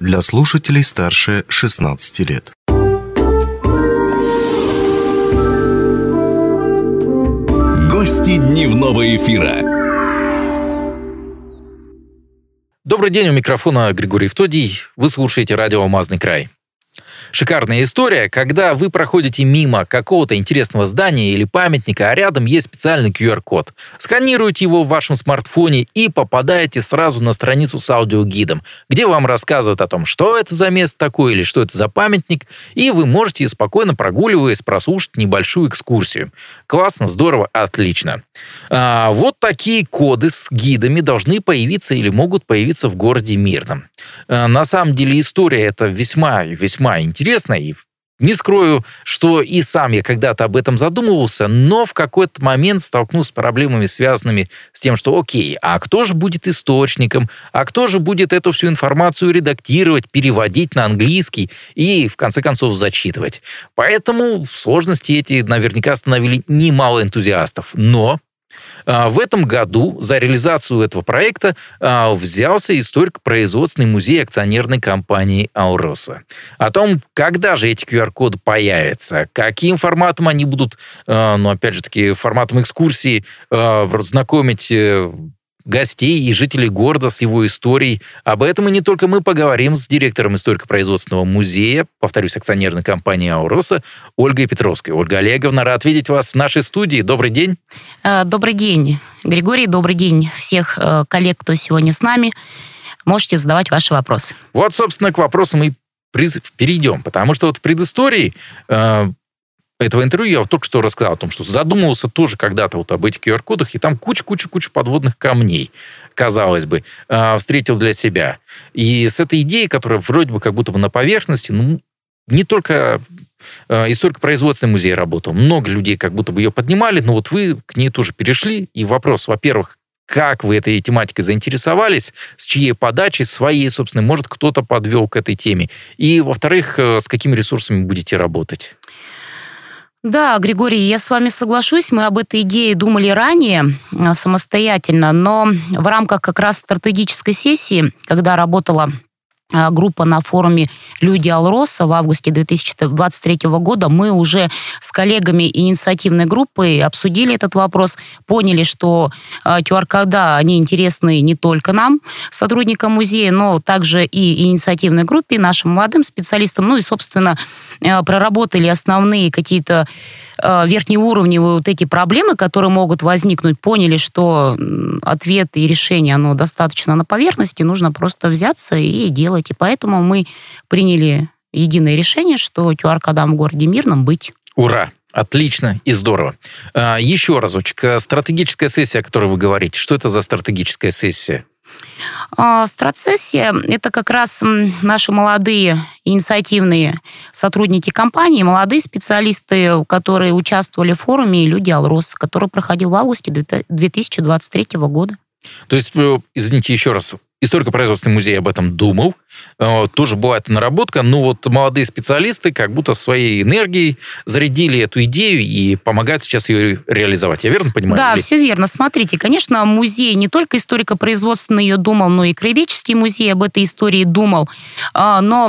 для слушателей старше 16 лет. Гости дневного эфира. Добрый день, у микрофона Григорий Втодий. Вы слушаете радио «Алмазный край». Шикарная история, когда вы проходите мимо какого-то интересного здания или памятника, а рядом есть специальный QR-код. Сканируете его в вашем смартфоне и попадаете сразу на страницу с аудиогидом, где вам рассказывают о том, что это за место такое или что это за памятник, и вы можете спокойно прогуливаясь прослушать небольшую экскурсию. Классно, здорово, отлично. А, вот такие коды с гидами должны появиться или могут появиться в городе Мирном. А, на самом деле история это весьма-весьма интересная интересно, и не скрою, что и сам я когда-то об этом задумывался, но в какой-то момент столкнулся с проблемами, связанными с тем, что окей, а кто же будет источником, а кто же будет эту всю информацию редактировать, переводить на английский и, в конце концов, зачитывать. Поэтому сложности эти наверняка остановили немало энтузиастов. Но в этом году за реализацию этого проекта а, взялся историко-производственный музей акционерной компании «Ауроса». О том, когда же эти QR-коды появятся, каким форматом они будут, а, ну, опять же таки, форматом экскурсии знакомить э, гостей и жителей города с его историей. Об этом и не только мы поговорим с директором историко-производственного музея, повторюсь, акционерной компании «Ауроса» Ольгой Петровской. Ольга Олеговна, рад видеть вас в нашей студии. Добрый день. Э, добрый день, Григорий. Добрый день всех э, коллег, кто сегодня с нами. Можете задавать ваши вопросы. Вот, собственно, к вопросам и перейдем, потому что вот в предыстории э, этого интервью я вот только что рассказал о том, что задумывался тоже когда-то вот об этих QR-кодах, и там куча-куча-куча подводных камней, казалось бы, э, встретил для себя. И с этой идеей, которая вроде бы как будто бы на поверхности, ну, не только э, историко-производственный музей работал, много людей как будто бы ее поднимали, но вот вы к ней тоже перешли, и вопрос, во-первых, как вы этой тематикой заинтересовались, с чьей подачи, своей, собственно, может, кто-то подвел к этой теме. И, во-вторых, э, с какими ресурсами будете работать? Да, Григорий, я с вами соглашусь. Мы об этой идее думали ранее а, самостоятельно, но в рамках как раз стратегической сессии, когда работала группа на форуме «Люди Алроса» в августе 2023 года. Мы уже с коллегами инициативной группы обсудили этот вопрос, поняли, что QR-кода, они интересны не только нам, сотрудникам музея, но также и инициативной группе, нашим молодым специалистам, ну и, собственно, а, проработали основные какие-то верхнеуровневые вот эти проблемы, которые могут возникнуть, поняли, что ответ и решение, оно достаточно на поверхности, нужно просто взяться и делать. И поэтому мы приняли единое решение, что QR-кодам в городе Мирном быть. Ура! Отлично и здорово. А, еще разочек. Стратегическая сессия, о которой вы говорите. Что это за стратегическая сессия? А, Страцессия – это как раз наши молодые инициативные сотрудники компании, молодые специалисты, которые участвовали в форуме «Люди Алрос», который проходил в августе 2023 года. То есть, э, извините еще раз, историко-производственный музей об этом думал. Э, тоже была эта наработка. Но вот молодые специалисты как будто своей энергией зарядили эту идею и помогают сейчас ее реализовать. Я верно понимаю? Да, Или... все верно. Смотрите, конечно, музей не только историко-производственный ее думал, но и краеведческий музей об этой истории думал. А, но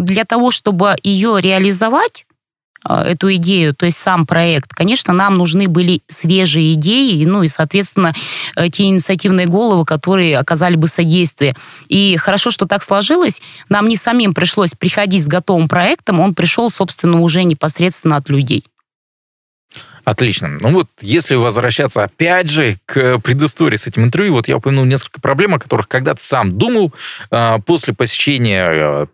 для того, чтобы ее реализовать, эту идею, то есть сам проект, конечно, нам нужны были свежие идеи, ну и, соответственно, э, те инициативные головы, которые оказали бы содействие. И хорошо, что так сложилось. Нам не самим пришлось приходить с готовым проектом, он пришел, собственно, уже непосредственно от людей. Отлично. Ну вот, если возвращаться опять же к предыстории с этим интервью, вот я упомянул несколько проблем, о которых когда-то сам думал а, после посещения э,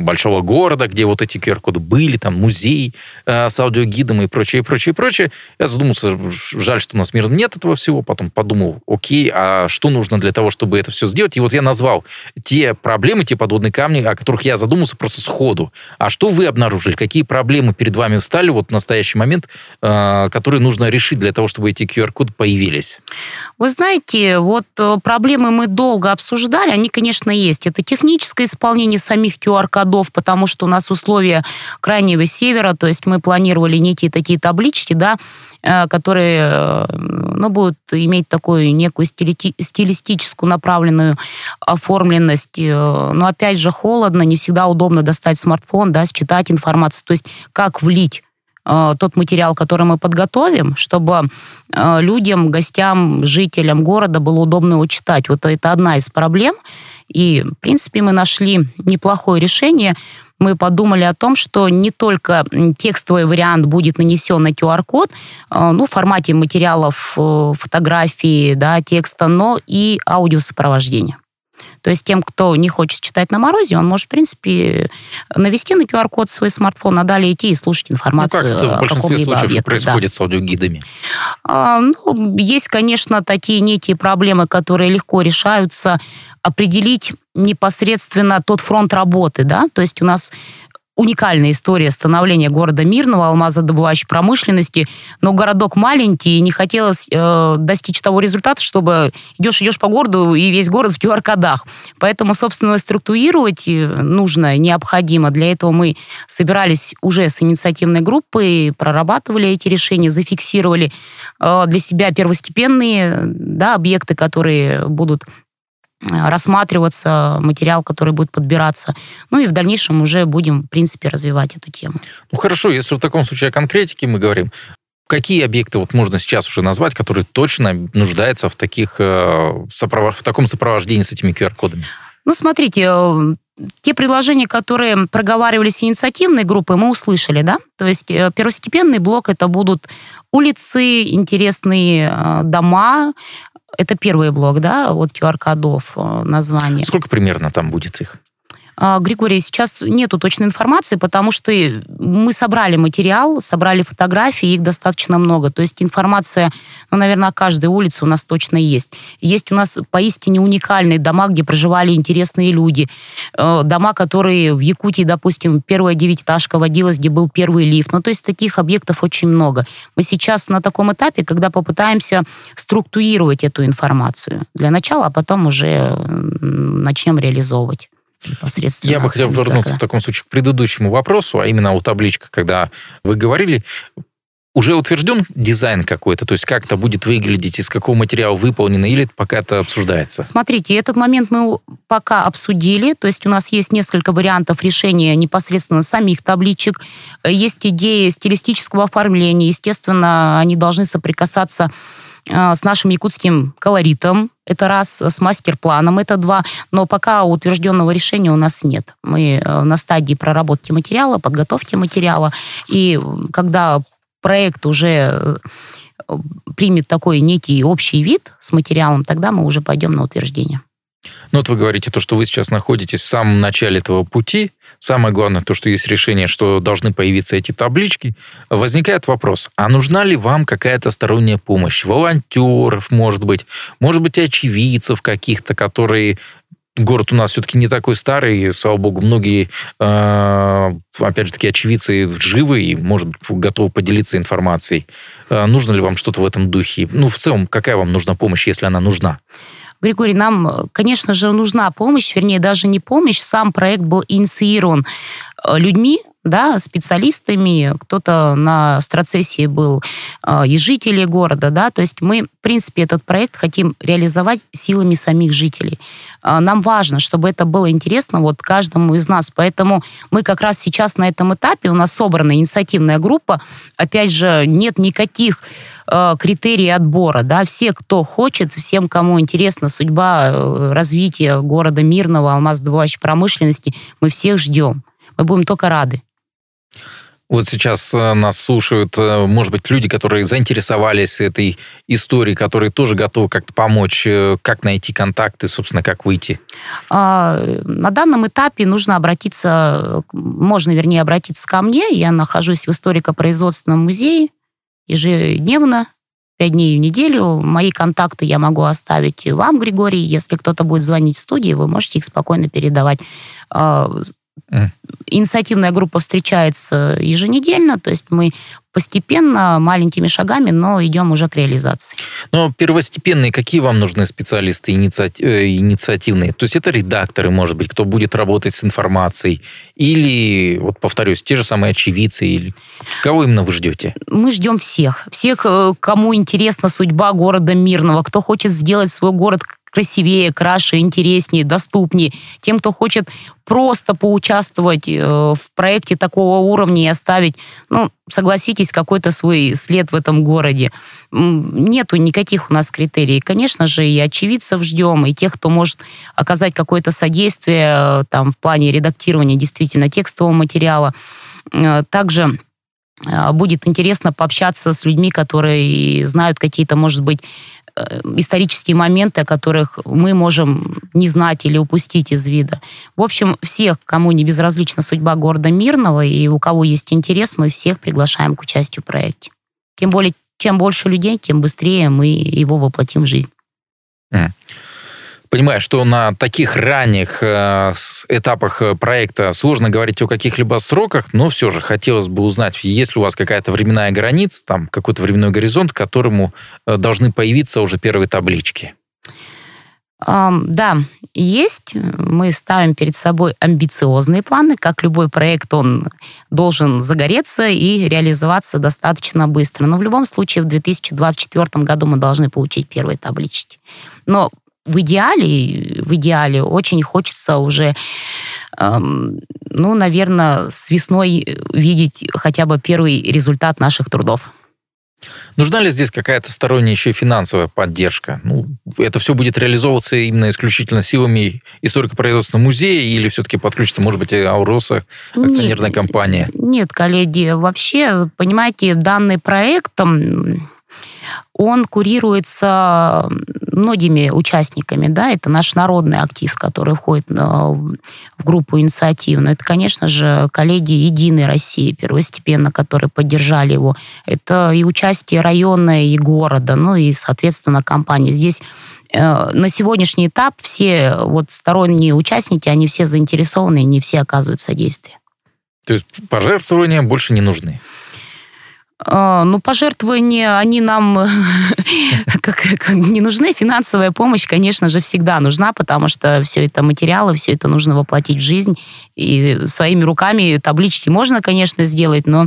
большого города, где вот эти QR-коды были, там музей э, с аудиогидом и прочее, прочее, прочее. Я задумался, жаль, что у нас мира нет этого всего. Потом подумал, окей, а что нужно для того, чтобы это все сделать? И вот я назвал те проблемы, те подводные камни, о которых я задумался просто сходу. А что вы обнаружили? Какие проблемы перед вами встали вот в настоящий момент, э, которые нужно решить для того, чтобы эти QR-коды появились? Вы знаете, вот э, проблемы мы долго обсуждали, они, конечно, есть. Это техническое исполнение самих QR-кодов, QR-кодов, потому что у нас условия крайнего севера, то есть мы планировали некие такие таблички, да, э, которые ну, будут иметь такую некую стилистическую направленную оформленность. Но опять же холодно, не всегда удобно достать смартфон, да, считать информацию. То есть как влить Э, тот материал, который мы подготовим, чтобы э, людям, гостям, жителям города было удобно его читать. Вот это одна из проблем. И, в принципе, мы нашли неплохое решение. Мы подумали о том, что не только текстовый вариант будет нанесен на QR-код, э, ну, в формате материалов, фотографии, да, текста, но и аудиосопровождение. То есть тем, кто не хочет читать на морозе, он может, в принципе, навести на QR-код свой смартфон, а далее идти и слушать информацию. Ну, как это в большинстве случаев объекте, происходит да. с аудиогидами? А, ну, есть, конечно, такие некие проблемы, которые легко решаются определить непосредственно тот фронт работы, да, то есть у нас уникальная история становления города Мирного, алмазодобывающей промышленности, но городок маленький, и не хотелось э, достичь того результата, чтобы идешь, идешь по городу, и весь город в QR-кодах. Поэтому, собственно, структурировать э, нужно, необходимо. Для этого мы собирались уже с инициативной группой, прорабатывали эти решения, зафиксировали э, для себя первостепенные да, объекты, которые будут рассматриваться материал, который будет подбираться. Ну и в дальнейшем уже будем, в принципе, развивать эту тему. Ну хорошо, если в таком случае о конкретике мы говорим, какие объекты вот можно сейчас уже назвать, которые точно нуждаются в, таких, э, в таком сопровождении с этими QR-кодами? Ну, смотрите, э, те предложения, которые проговаривались инициативной группой, мы услышали, да? То есть э, первостепенный блок это будут улицы, интересные дома, это первый блок, да, от QR-кодов э, название. Сколько примерно там будет их? А, Григорий, сейчас нету точной информации, потому что мы собрали материал, собрали фотографии, их достаточно много. То есть информация, ну, наверное, о каждой улице у нас точно есть. Есть у нас поистине уникальные дома, где проживали интересные люди. Э, дома, которые в Якутии, допустим, первая девятиэтажка водилась, где был первый лифт. Ну, то есть таких объектов очень много. Мы сейчас на таком этапе, когда попытаемся структурировать эту информацию для начала, а потом уже начнем реализовывать непосредственно. Я бы хотел вернуться в таком случае к предыдущему вопросу, а именно о табличках, когда вы говорили, уже утвержден дизайн какой-то, то есть как это будет выглядеть, из какого материала выполнено, или пока это обсуждается? Смотрите, этот момент мы пока обсудили, то есть у нас есть несколько вариантов решения непосредственно самих табличек, есть идеи стилистического оформления, естественно, они должны соприкасаться с нашим якутским колоритом, это раз, с мастер-планом, это два, но пока утвержденного решения у нас нет. Мы э, на стадии проработки материала, подготовки материала, и когда проект уже э, примет такой некий общий вид с материалом, тогда мы уже пойдем на утверждение. Ну вот вы говорите то, что вы сейчас находитесь в самом начале этого пути. Самое главное, то, что есть решение, что должны появиться эти таблички. Возникает вопрос, а нужна ли вам какая-то сторонняя помощь? Волонтеров, может быть, может быть, очевидцев каких-то, которые город у нас все-таки не такой старый, слава богу, многие, э, опять же таки, очевидцы живы и, может быть, готовы поделиться информацией. Э, нужно ли вам что-то в этом духе? Ну, в целом, какая вам нужна помощь, если она нужна? Григорий, нам, конечно же, нужна помощь, вернее, даже не помощь, сам проект был инициирован э, людьми, да, специалистами, кто-то на страцессии был э, и жители города, да, то есть мы, в принципе, этот проект хотим реализовать силами самих жителей. Э, нам важно, чтобы это было интересно вот каждому из нас, поэтому мы как раз сейчас на этом этапе, у нас собрана инициативная группа, опять же, нет никаких Э, критерии отбора, да, все, кто хочет, всем, кому интересна судьба э, развития города мирного, алмазодобывающей промышленности, мы всех ждем. Мы будем только рады. Вот сейчас э, нас слушают, может быть, люди, которые заинтересовались этой историей, которые тоже готовы как-то помочь. Как найти контакты, собственно, как выйти? А, на данном этапе нужно обратиться, можно, вернее, обратиться ко мне. Я нахожусь в историко-производственном музее ежедневно, пять дней в неделю. Мои контакты я могу оставить вам, Григорий. Если кто-то будет звонить в студии, вы можете их спокойно передавать. Инициативная группа встречается еженедельно, то есть мы постепенно, маленькими шагами, но идем уже к реализации. Но первостепенные, какие вам нужны специалисты инициати- э, инициативные? То есть это редакторы, может быть, кто будет работать с информацией? Или, вот повторюсь, те же самые очевидцы? Или кого именно вы ждете? Мы ждем всех. Всех, э, кому интересна судьба города Мирного, кто хочет сделать свой город красивее, краше, интереснее, доступнее. Тем, кто хочет просто поучаствовать э, в проекте такого уровня и оставить, ну, согласитесь, какой-то свой след в этом городе. Нету никаких у нас критерий. Конечно же, и очевидцев ждем, и тех, кто может оказать какое-то содействие э, там, в плане редактирования действительно текстового материала. Э, также будет интересно пообщаться с людьми, которые знают какие-то, может быть, исторические моменты, о которых мы можем не знать или упустить из вида. В общем, всех, кому не безразлична судьба города Мирного и у кого есть интерес, мы всех приглашаем к участию в проекте. Тем более, чем больше людей, тем быстрее мы его воплотим в жизнь. Понимаю, что на таких ранних э, этапах э, проекта сложно говорить о каких-либо сроках, но все же хотелось бы узнать, есть ли у вас какая-то временная граница, там какой-то временной горизонт, к которому э, должны появиться уже первые таблички. Да, есть. Мы ставим перед собой амбициозные планы. Как любой проект, он должен загореться и реализоваться достаточно быстро. Но в любом случае в 2024 году мы должны получить первые таблички. Но в идеале, в идеале очень хочется уже, эм, ну, наверное, с весной видеть хотя бы первый результат наших трудов. Нужна ли здесь какая-то сторонняя еще финансовая поддержка? Ну, это все будет реализовываться именно исключительно силами историко-производственного музея или все-таки подключится, может быть, Ауроса, акционерная нет, компания? Нет, коллеги, вообще, понимаете, данный проект он курируется многими участниками, да, это наш народный актив, который входит в группу инициативную. Это, конечно же, коллеги Единой России первостепенно, которые поддержали его. Это и участие района, и города, ну и, соответственно, компании. Здесь э, на сегодняшний этап все вот сторонние участники, они все заинтересованы, не все оказывают содействие. То есть пожертвования больше не нужны? А, ну, пожертвования, они нам как, как не нужны. Финансовая помощь, конечно же, всегда нужна, потому что все это материалы, все это нужно воплотить в жизнь. И своими руками таблички можно, конечно, сделать, но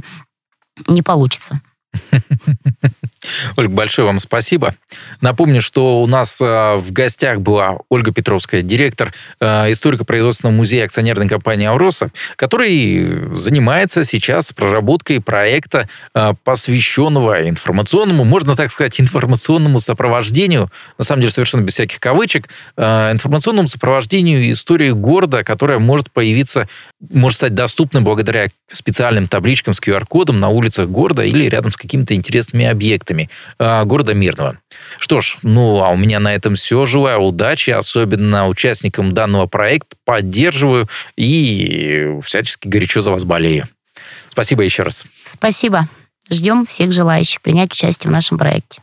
не получится. Ольга, большое вам спасибо. Напомню, что у нас э, в гостях была Ольга Петровская, директор э, историко-производственного музея акционерной компании «Ауроса», который занимается сейчас проработкой проекта, э, посвященного информационному, можно так сказать, информационному сопровождению, на самом деле совершенно без всяких кавычек, информационному сопровождению истории города, которая может появиться, может стать доступной благодаря специальным табличкам с QR-кодом на улицах города или рядом с какими-то интересными объектами э, города Мирного. Что ж, ну, а у меня на этом все. Желаю удачи, особенно участникам данного проекта. Поддерживаю и всячески горячо за вас болею. Спасибо еще раз. Спасибо. Ждем всех желающих принять участие в нашем проекте.